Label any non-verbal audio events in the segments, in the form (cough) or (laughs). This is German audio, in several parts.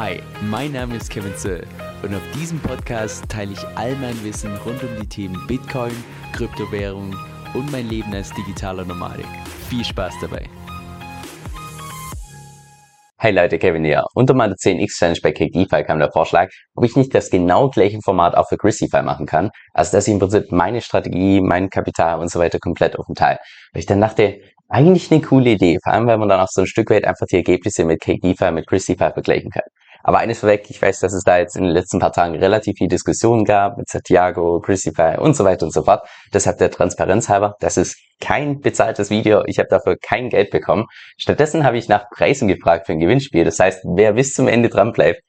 Hi, mein Name ist Kevin Zöll und auf diesem Podcast teile ich all mein Wissen rund um die Themen Bitcoin, Kryptowährung und mein Leben als digitaler Nomadik. Viel Spaß dabei! Hi Leute, Kevin hier. Unter meiner 10x Challenge bei CakeDeFi kam der Vorschlag, ob ich nicht das genau gleiche Format auch für ChrisDeFi machen kann. Also dass ich im Prinzip meine Strategie, mein Kapital und so weiter komplett auf dem Teil. Weil ich dann dachte, eigentlich eine coole Idee, vor allem wenn man dann auch so ein Stück weit einfach die Ergebnisse mit CakeDeFi, mit ChrisDeFi vergleichen kann. Aber eines vorweg, ich weiß, dass es da jetzt in den letzten paar Tagen relativ viel Diskussionen gab mit Santiago, Christify und so weiter und so fort. Deshalb der Transparenz halber, das ist kein bezahltes Video. Ich habe dafür kein Geld bekommen. Stattdessen habe ich nach Preisen gefragt für ein Gewinnspiel. Das heißt, wer bis zum Ende dran bleibt,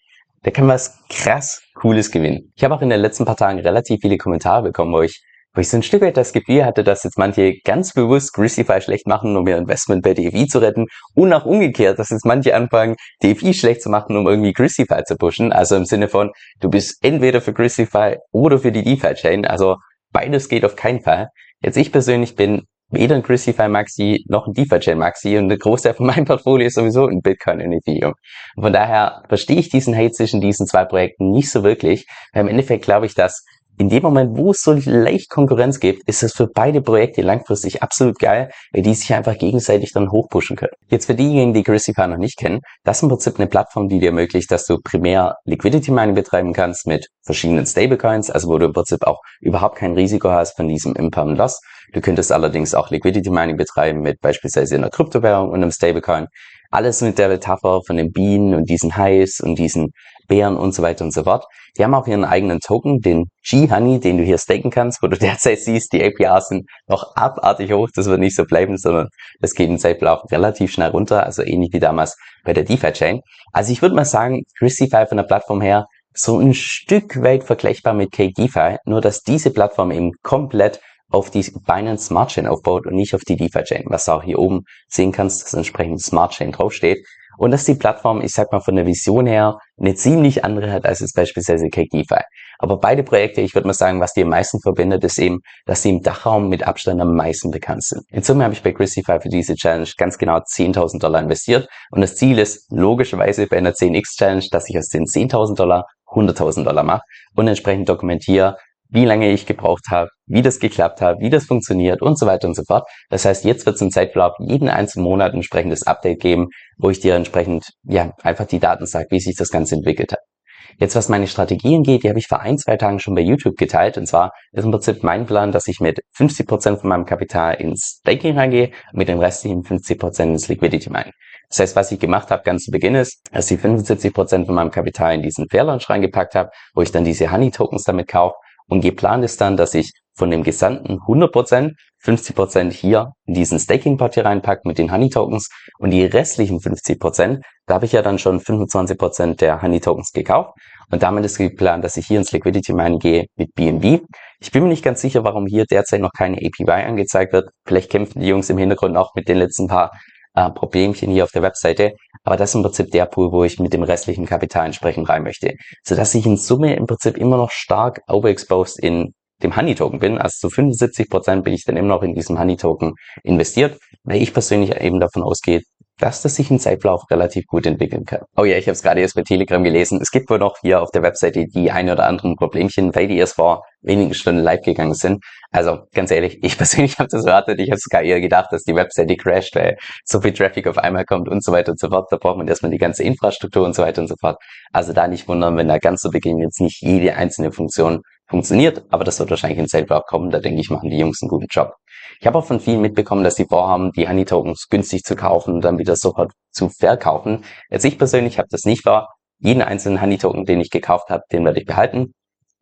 der kann was krass Cooles gewinnen. Ich habe auch in den letzten paar Tagen relativ viele Kommentare bekommen, wo ich wo ich so ein Stück weit das Gefühl hatte, dass jetzt manche ganz bewusst Grisify schlecht machen, um ihr Investment bei DFI zu retten und auch umgekehrt, dass jetzt manche anfangen, DFI schlecht zu machen, um irgendwie Grisify zu pushen. Also im Sinne von, du bist entweder für Grisify oder für die DeFi-Chain. Also beides geht auf keinen Fall. Jetzt ich persönlich bin weder ein Grisify Maxi noch ein DeFi-Chain Maxi und der Großteil von meinem Portfolio ist sowieso in Bitcoin und Ethereum. Von daher verstehe ich diesen Hate zwischen diesen zwei Projekten nicht so wirklich. Weil im Endeffekt glaube ich, dass in dem Moment, wo es so leicht Konkurrenz gibt, ist es für beide Projekte langfristig absolut geil, weil die sich einfach gegenseitig dann hochpushen können. Jetzt für diejenigen, die Grisify noch nicht kennen, das ist im Prinzip eine Plattform, die dir ermöglicht, dass du primär Liquidity Mining betreiben kannst mit verschiedenen Stablecoins, also wo du im Prinzip auch überhaupt kein Risiko hast von diesem Impermanent Loss. Du könntest allerdings auch Liquidity Mining betreiben mit beispielsweise einer Kryptowährung und einem Stablecoin. Alles mit der Metapher von den Bienen und diesen Highs und diesen Bären und so weiter und so fort. Die haben auch ihren eigenen Token, den G-Honey, den du hier staken kannst, wo du (laughs) derzeit siehst, die APRs sind noch abartig hoch. Das wird nicht so bleiben, sondern das geht im Zeitverlauf relativ schnell runter, also ähnlich wie damals bei der DeFi-Chain. Also ich würde mal sagen, ChrisDeFi von der Plattform her so ein Stück weit vergleichbar mit CakeDeFi, nur dass diese Plattform eben komplett auf die Binance Smart Chain aufbaut und nicht auf die DeFi Chain, was du auch hier oben sehen kannst, dass entsprechend Smart Chain draufsteht. Und dass die Plattform, ich sag mal, von der Vision her eine ziemlich andere hat als jetzt beispielsweise DeFi. Aber beide Projekte, ich würde mal sagen, was die am meisten verbindet, ist eben, dass sie im Dachraum mit Abstand am meisten bekannt sind. In Summe habe ich bei Christify für diese Challenge ganz genau 10.000 Dollar investiert. Und das Ziel ist logischerweise bei einer 10x Challenge, dass ich aus den 10.000 Dollar 100.000 Dollar mache und entsprechend dokumentiere, wie lange ich gebraucht habe, wie das geklappt hat, wie das funktioniert und so weiter und so fort. Das heißt, jetzt wird es im Zeitverlauf jeden einzelnen Monat ein entsprechendes Update geben, wo ich dir entsprechend ja einfach die Daten sage, wie sich das Ganze entwickelt hat. Jetzt, was meine Strategien geht, die habe ich vor ein, zwei Tagen schon bei YouTube geteilt. Und zwar ist im Prinzip mein Plan, dass ich mit 50 Prozent von meinem Kapital ins Staking reingehe und mit den restlichen 50 Prozent ins Liquidity Mining. Das heißt, was ich gemacht habe ganz zu Beginn ist, dass ich 75 Prozent von meinem Kapital in diesen Fair Launch reingepackt habe, wo ich dann diese Honey Tokens damit kaufe und geplant ist dann, dass ich von dem gesamten 100%, 50% hier in diesen Staking-Pot reinpacke mit den Honey-Tokens und die restlichen 50%, da habe ich ja dann schon 25% der Honey-Tokens gekauft und damit ist geplant, dass ich hier ins Liquidity Mine gehe mit BNB. Ich bin mir nicht ganz sicher, warum hier derzeit noch keine APY angezeigt wird. Vielleicht kämpfen die Jungs im Hintergrund auch mit den letzten paar äh, Problemchen hier auf der Webseite. Aber das ist im Prinzip der Pool, wo ich mit dem restlichen Kapital entsprechend rein möchte. Sodass ich in Summe im Prinzip immer noch stark overexposed in dem Honey Token bin. Also zu 75 Prozent bin ich dann immer noch in diesem Honey Token investiert, weil ich persönlich eben davon ausgehe, dass das sich im Zeitverlauf relativ gut entwickeln kann. Oh ja, ich habe es gerade erst bei Telegram gelesen. Es gibt wohl noch hier auf der Webseite die ein oder anderen Problemchen, weil die erst vor wenigen Stunden live gegangen sind. Also ganz ehrlich, ich (laughs) persönlich habe das erwartet. Ich habe sogar eher gedacht, dass die Webseite crasht, weil so viel Traffic auf einmal kommt und so weiter und so fort. Da braucht man erstmal die ganze Infrastruktur und so weiter und so fort. Also da nicht wundern, wenn da ganz zu Beginn jetzt nicht jede einzelne Funktion funktioniert, aber das wird wahrscheinlich in Selber kommen. Da denke ich, machen die Jungs einen guten Job. Ich habe auch von vielen mitbekommen, dass sie vorhaben, die Honey Tokens günstig zu kaufen und dann wieder sofort zu verkaufen. Jetzt ich persönlich habe das nicht vor. Jeden einzelnen Honey Token, den ich gekauft habe, den werde ich behalten.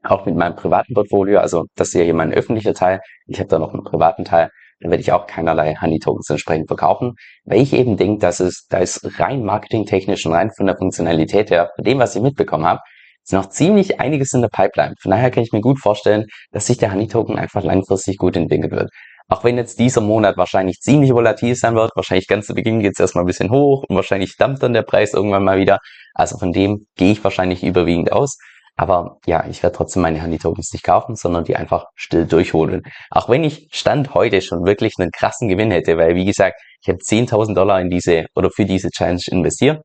Auch mit meinem privaten Portfolio. Also das ist ja hier mein öffentlicher Teil. Ich habe da noch einen privaten Teil. Dann werde ich auch keinerlei Honey Tokens entsprechend verkaufen, weil ich eben denke, dass es, da ist rein marketingtechnisch und rein von der Funktionalität her, von dem, was ich mitbekommen habe, ist noch ziemlich einiges in der Pipeline. Von daher kann ich mir gut vorstellen, dass sich der Honey Token einfach langfristig gut entwickeln wird. Auch wenn jetzt dieser Monat wahrscheinlich ziemlich volatil sein wird, wahrscheinlich ganz zu Beginn geht es erstmal ein bisschen hoch und wahrscheinlich dampft dann der Preis irgendwann mal wieder. Also von dem gehe ich wahrscheinlich überwiegend aus. Aber ja, ich werde trotzdem meine Honey Tokens nicht kaufen, sondern die einfach still durchholen. Auch wenn ich Stand heute schon wirklich einen krassen Gewinn hätte, weil wie gesagt, ich habe 10.000 Dollar in diese oder für diese Challenge investiert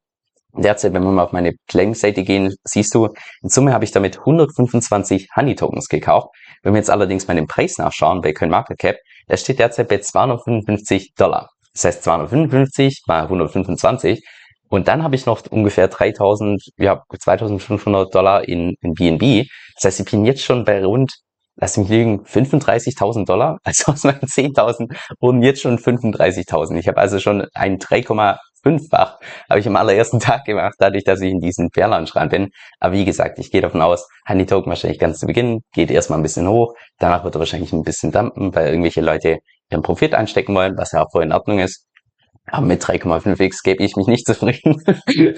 Derzeit, wenn wir mal auf meine Plank-Seite gehen, siehst du, in Summe habe ich damit 125 Honey-Tokens gekauft. Wenn wir jetzt allerdings mal den Preis nachschauen bei CoinMarketCap, der steht derzeit bei 255 Dollar. Das heißt 255 mal 125. Und dann habe ich noch ungefähr 3000, ja, 2500 Dollar in, in BNB. Das heißt, ich bin jetzt schon bei rund lass mich liegen, 35.000 Dollar. (laughs) Also aus meinen 10.000 wurden jetzt schon 35.000. Ich habe also schon ein 3, fünffach habe ich am allerersten (laughs) Tag gemacht, dadurch, dass ich in diesen Fairlaunch rein bin. Aber wie gesagt, ich gehe davon aus, Honey Token wahrscheinlich ganz zu Beginn, geht erstmal ein bisschen hoch, danach wird er wahrscheinlich ein bisschen dampen, weil irgendwelche Leute ihren Profit einstecken wollen, was ja auch voll in Ordnung ist. Aber mit 3,5x gebe ich mich nicht (laughs) zufrieden.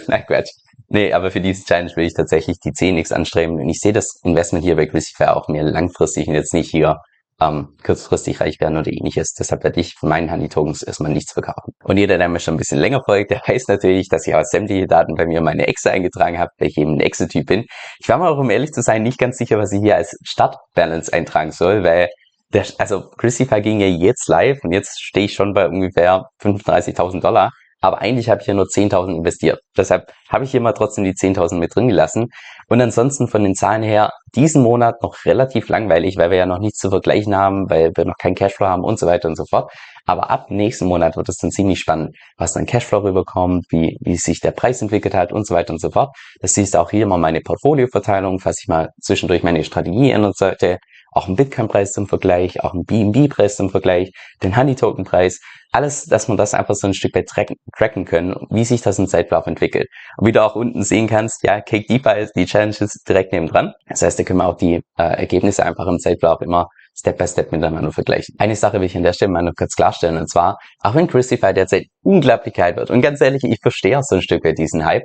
Nein, Quatsch. Nee, aber für diese Challenge will ich tatsächlich die 10x anstreben. Und ich sehe das Investment hier bei Crucify auch mehr langfristig und jetzt nicht hier ähm, kurzfristig reich werden oder ähnliches. Deshalb werde ich von meinen Honey Tokens erstmal nichts verkaufen. Und jeder, der mir schon ein bisschen länger folgt, der weiß natürlich, dass ich auch sämtliche Daten bei mir in meine Exe eingetragen habe, weil ich eben ein Exe-Typ bin. Ich war mir auch, um ehrlich zu sein, nicht ganz sicher, was ich hier als Startbalance eintragen soll, weil der, also Crucify ging ja jetzt live und jetzt stehe ich schon bei ungefähr 35.000 Dollar. Aber eigentlich habe ich ja nur 10.000 investiert. Deshalb habe ich hier mal trotzdem die 10.000 mit drin gelassen. Und ansonsten von den Zahlen her, diesen Monat noch relativ langweilig, weil wir ja noch nichts zu vergleichen haben, weil wir noch keinen Cashflow haben und so weiter und so fort. Aber ab nächsten Monat wird es dann ziemlich spannend, was dann Cashflow rüberkommt, wie, wie sich der Preis entwickelt hat und so weiter und so fort. Das siehst du auch hier mal meine Portfolioverteilung, falls ich mal zwischendurch meine Strategie ändern sollte auch ein Bitcoin-Preis zum Vergleich, auch ein BNB-Preis zum Vergleich, den Honey-Token-Preis, alles, dass man das einfach so ein Stück weit tracken, tracken können, wie sich das im Zeitlauf entwickelt. Und wie du auch unten sehen kannst, ja, Cake DeFi, die Challenge ist direkt neben dran. Das heißt, da können wir auch die äh, Ergebnisse einfach im Zeitlauf immer Step by Step miteinander vergleichen. Eine Sache will ich an der Stelle mal noch kurz klarstellen, und zwar, auch wenn Christify derzeit unglaublich geil wird, und ganz ehrlich, ich verstehe auch so ein Stück weit diesen Hype,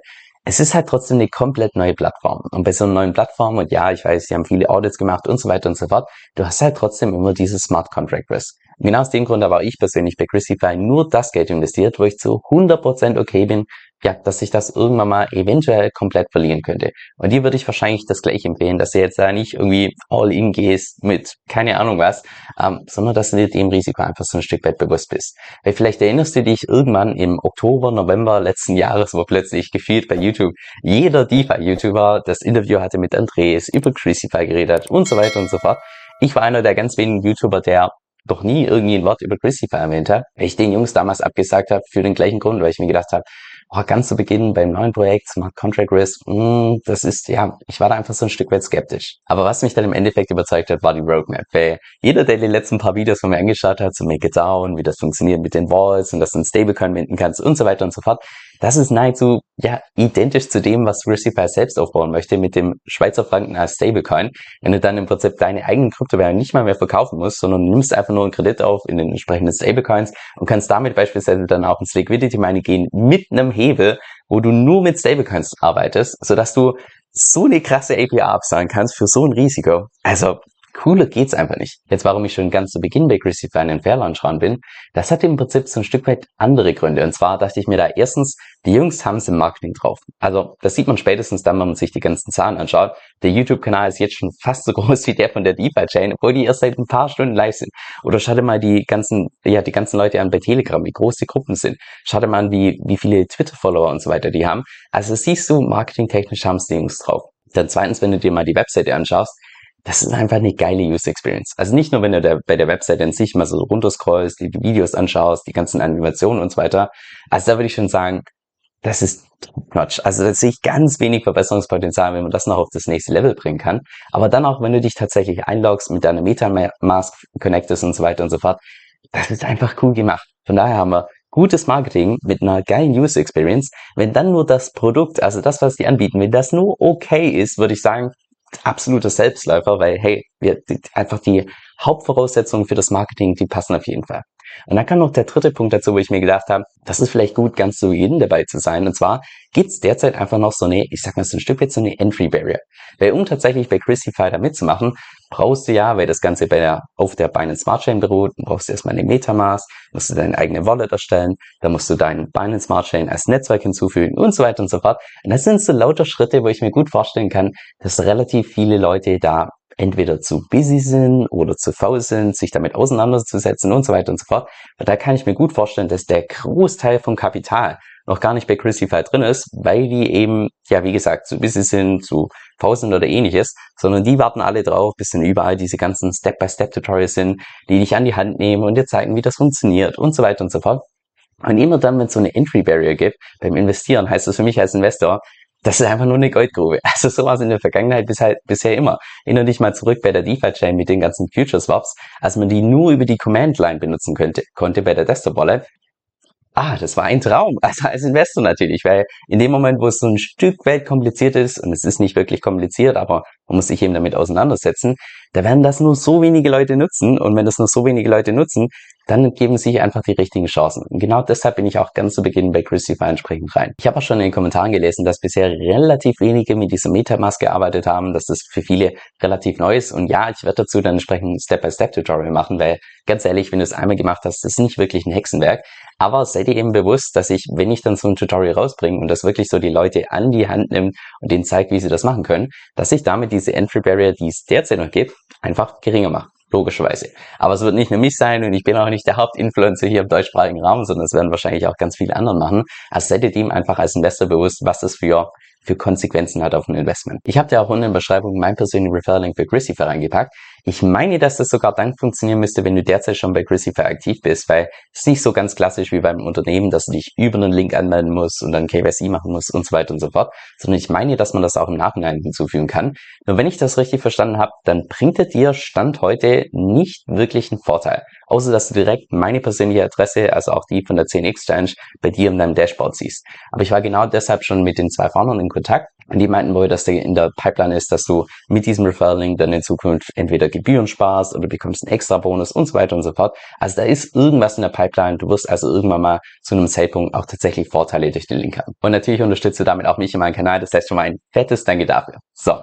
es ist halt trotzdem eine komplett neue Plattform. Und bei so einer neuen Plattform, und ja, ich weiß, sie haben viele Audits gemacht und so weiter und so fort, du hast halt trotzdem immer dieses Smart Contract Risk. Genau aus dem Grund aber auch ich persönlich bei Christify nur das Geld investiert, wo ich zu 100% okay bin, ja, dass ich das irgendwann mal eventuell komplett verlieren könnte. Und dir würde ich wahrscheinlich das gleich empfehlen, dass du jetzt da nicht irgendwie all in gehst mit keine Ahnung was, ähm, sondern dass du dir dem Risiko einfach so ein Stück weit bewusst bist. Weil vielleicht erinnerst du dich irgendwann im Oktober, November letzten Jahres, wo plötzlich gefühlt bei YouTube jeder DeFi-YouTuber das Interview hatte mit Andres, über Crucify geredet und so weiter und so fort. Ich war einer der ganz wenigen YouTuber, der doch nie irgendwie ein Wort über Crucify erwähnt habe, weil ich den Jungs damals abgesagt habe für den gleichen Grund, weil ich mir gedacht habe, oh, ganz zu Beginn beim neuen Projekt, Smart Contract Risk, mh, hm, das ist, ja, ich war da einfach so ein Stück weit skeptisch. Aber was mich dann im Endeffekt überzeugt hat, war die Roadmap. Weil jeder, der die letzten paar Videos von mir angeschaut hat, so Make It Down, wie das funktioniert mit den Walls und dass du ein Stablecoin minden kannst und so weiter und so fort, das ist nahezu ja identisch zu dem, was Recipy selbst aufbauen möchte mit dem Schweizer Franken als Stablecoin. Wenn du dann im Prinzip deine eigenen Kryptowährungen nicht mal mehr verkaufen musst, sondern nimmst einfach nur einen Kredit auf in den entsprechenden Stablecoins und kannst damit beispielsweise dann auch ins Liquidity Mining gehen mit einem Hebel, wo du nur mit Stablecoins arbeitest, sodass du so eine krasse API abzahlen kannst für so ein Risiko. Also Cooler geht's einfach nicht. Jetzt, warum ich schon ganz zu Beginn bei Crucify in den Fairlaunch ran bin, das hat im Prinzip so ein Stück weit andere Gründe. Und zwar dachte ich mir da erstens, die Jungs haben es im Marketing drauf. Also, das sieht man spätestens dann, wenn man sich die ganzen Zahlen anschaut. Der YouTube-Kanal ist jetzt schon fast so (laughs) groß wie der von der DeFi-Chain, obwohl die erst seit ein paar Stunden live sind. Oder schau dir mal die ganzen, ja, die ganzen Leute an bei Telegram, wie groß die Gruppen sind. Schau dir mal an, wie, wie viele Twitter-Follower und so weiter die haben. Also, siehst du, marketingtechnisch haben es die Jungs drauf. Dann zweitens, wenn du dir mal die Webseite anschaust, das ist einfach eine geile User Experience. Also nicht nur, wenn du der, bei der Website an sich mal so runterscrollst, die, Videos anschaust, die ganzen Animationen und so weiter. Also da würde ich schon sagen, das ist Quatsch. Also da sehe ich ganz wenig Verbesserungspotenzial, wenn man das noch auf das nächste Level bringen kann. Aber dann auch, wenn du dich tatsächlich einloggst, mit deiner Metamask connectest und so weiter und so fort, das ist einfach cool gemacht. Von daher haben wir gutes Marketing mit einer geilen User Experience. Wenn dann nur das Produkt, also das, was die anbieten, wenn das nur okay ist, würde ich sagen, absoluter Selbstläufer, weil hey, wir, die, einfach die Hauptvoraussetzungen für das Marketing, die passen auf jeden Fall. Und dann kam noch der dritte Punkt dazu, wo ich mir gedacht habe, das ist vielleicht gut, ganz zu Beginn dabei zu sein. Und zwar gibt's derzeit einfach noch so eine, ich sag mal so ein Stück weit so eine Entry Barrier. Weil um tatsächlich bei Christify da mitzumachen, brauchst du ja, weil das Ganze bei der, auf der Binance Smart Chain beruht, brauchst du erstmal eine Metamask, musst du deine eigene Wallet erstellen, dann musst du deinen Binance Smart Chain als Netzwerk hinzufügen und so weiter und so fort. Und das sind so lauter Schritte, wo ich mir gut vorstellen kann, dass relativ viele Leute da entweder zu busy sind oder zu faul sind, sich damit auseinanderzusetzen und so weiter und so fort. Aber da kann ich mir gut vorstellen, dass der Großteil vom Kapital, noch gar nicht bei Crucify drin ist, weil die eben, ja, wie gesagt, zu busy sind, zu fausend oder ähnliches, sondern die warten alle drauf, bis dann überall diese ganzen Step-by-Step-Tutorials sind, die dich an die Hand nehmen und dir zeigen, wie das funktioniert und so weiter und so fort. Und immer dann, wenn es so eine Entry Barrier gibt beim Investieren, heißt das für mich als Investor, das ist einfach nur eine Goldgrube. (laughs) Also so war es in der Vergangenheit bis halt, bisher immer. Erinnere dich mal zurück bei der DeFi-Chain mit den ganzen Future Swaps, als man die nur über die Command-Line benutzen könnte, konnte bei der Desktop-Wallet. Ah, das war ein Traum. (laughs) Also als Investor natürlich, weil in dem Moment, wo es so ein Stück weit kompliziert ist, und es ist nicht wirklich kompliziert, aber man muss sich eben damit auseinandersetzen, da werden das nur so wenige Leute nutzen. Und wenn das nur so wenige Leute nutzen, dann geben sich einfach die richtigen Chancen. Und genau deshalb bin ich auch ganz zu Beginn bei Crucify entsprechend rein. Ich habe auch schon in den Kommentaren gelesen, dass bisher relativ wenige mit dieser Metamask gearbeitet haben, dass das für viele relativ neu ist. Und ja, ich werde dazu dann entsprechend ein Step-by-Step-Tutorial machen, weil ganz ehrlich, wenn du es einmal gemacht hast, ist nicht wirklich ein Hexenwerk. Aber seid ihr eben bewusst, dass ich, wenn ich dann so ein Tutorial rausbringe und das wirklich so die Leute an die Hand nimmt und denen zeigt, wie sie das machen können, dass ich damit diese Entry Barrier, die es derzeit noch gibt, einfach geringer mache logischerweise. Aber es wird nicht nur mich sein und ich bin auch nicht der Hauptinfluencer hier im deutschsprachigen Raum, sondern es werden wahrscheinlich auch ganz viele andere machen. Also seid ihr dem einfach als Investor bewusst, was das für für Konsequenzen hat auf ein Investment. Ich habe dir auch unten in der Beschreibung mein persönlichen Referral-Link für Grissify reingepackt. Ich meine, dass das sogar dann funktionieren müsste, wenn du derzeit schon bei Grissify aktiv bist, weil es nicht so ganz klassisch wie beim Unternehmen, dass du dich über einen Link anmelden musst und dann KYC machen musst und so weiter und so fort, sondern ich meine, dass man das auch im Nachhinein hinzufügen kann. Nur wenn ich das richtig verstanden habe, dann bringt er dir Stand heute nicht wirklich einen Vorteil außer dass du direkt meine persönliche Adresse, also auch die von der 10 Exchange, bei dir in deinem Dashboard siehst. Aber ich war genau deshalb schon mit den zwei Foundern in Kontakt und die meinten wohl, dass der in der Pipeline ist, dass du mit diesem Referral-Link dann in Zukunft entweder Gebühren sparst oder bekommst einen extra Bonus und so weiter und so fort. Also da ist irgendwas in der Pipeline. Du wirst also irgendwann mal zu einem Zeitpunkt auch tatsächlich Vorteile durch den Link haben. Und natürlich unterstützt du damit auch mich in meinem Kanal. Das heißt schon mal ein fettes Danke dafür. So.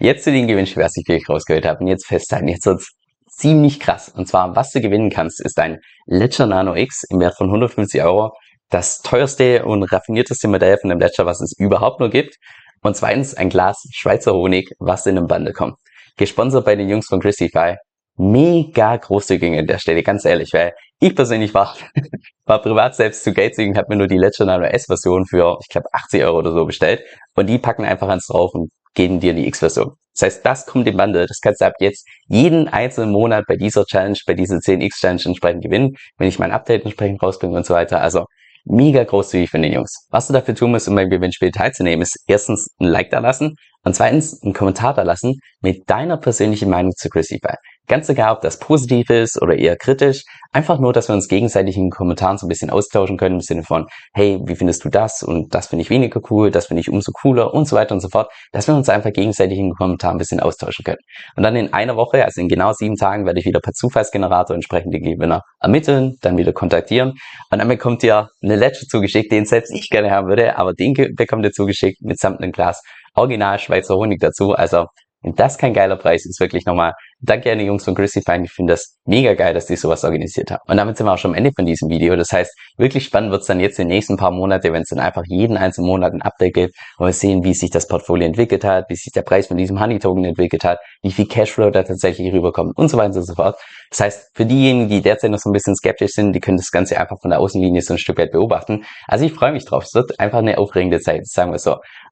Jetzt zu den Gewinnspielen, was ich wirklich rausgehört habe. Und jetzt festhalten. Jetzt wird's ziemlich krass. Und zwar, was du gewinnen kannst, ist ein Ledger Nano X im Wert von 150 Euro. Das teuerste und raffinierteste Modell von dem Ledger, was es überhaupt nur gibt. Und zweitens ein Glas Schweizer Honig, was in einem Bande kommt. Gesponsert bei den Jungs von Christify. Mega großzügig an der Stelle, ganz ehrlich, weil ich persönlich war, (laughs) war privat selbst zu geizig und habe mir nur die Ledger Nano S Version für, ich glaube, 80 Euro oder so bestellt. Und die packen einfach eins drauf und geben dir die X-Version. Das heißt, das kommt im Bundle. Das kannst du ab jetzt jeden einzelnen Monat bei dieser Challenge, bei dieser 10X-Challenge entsprechend gewinnen, wenn ich mein Update entsprechend rausbringe und so weiter. Also mega großzügig von den Jungs. Was du dafür tun musst, um beim Gewinnspiel teilzunehmen, ist erstens ein Like da lassen und zweitens einen Kommentar da lassen mit deiner persönlichen Meinung zu Crucify. Ganz egal, ob das positiv ist oder eher kritisch, einfach nur, dass wir uns gegenseitig in den Kommentaren so ein bisschen austauschen können im Sinne von, hey, wie findest du das und das finde ich weniger cool, das finde ich umso cooler und so weiter und so fort, dass wir uns einfach gegenseitig in den Kommentaren ein bisschen austauschen können. Und dann in einer Woche, also in genau sieben Tagen, werde ich wieder per Zufallsgenerator entsprechend die Gewinner ermitteln, dann wieder kontaktieren und dann bekommt ihr eine Ledger zugeschickt, den selbst ich gerne haben würde, aber den bekommt ihr zugeschickt mitsamt einem Glas Original Schweizer Honig dazu. Also wenn das kein geiler Preis ist, wirklich nochmal danke an die Jungs von Fine. Ich finde das mega geil, dass die sowas organisiert haben. Und damit sind wir auch schon am Ende von diesem Video. Das heißt, wirklich spannend wird es dann jetzt in den nächsten paar Monate, wenn es dann einfach jeden einzelnen Monat ein Update gibt, wo wir sehen, wie sich das Portfolio entwickelt hat, wie sich der Preis von diesem Honey Token entwickelt hat, wie viel Cashflow da tatsächlich rüberkommt und so weiter und so fort. Das heißt, für diejenigen, die derzeit noch so ein bisschen skeptisch sind, die können das Ganze einfach von der Außenlinie so ein Stück weit beobachten. Also ich freue mich drauf. Es wird einfach eine aufregende Zeit, sagen wir so.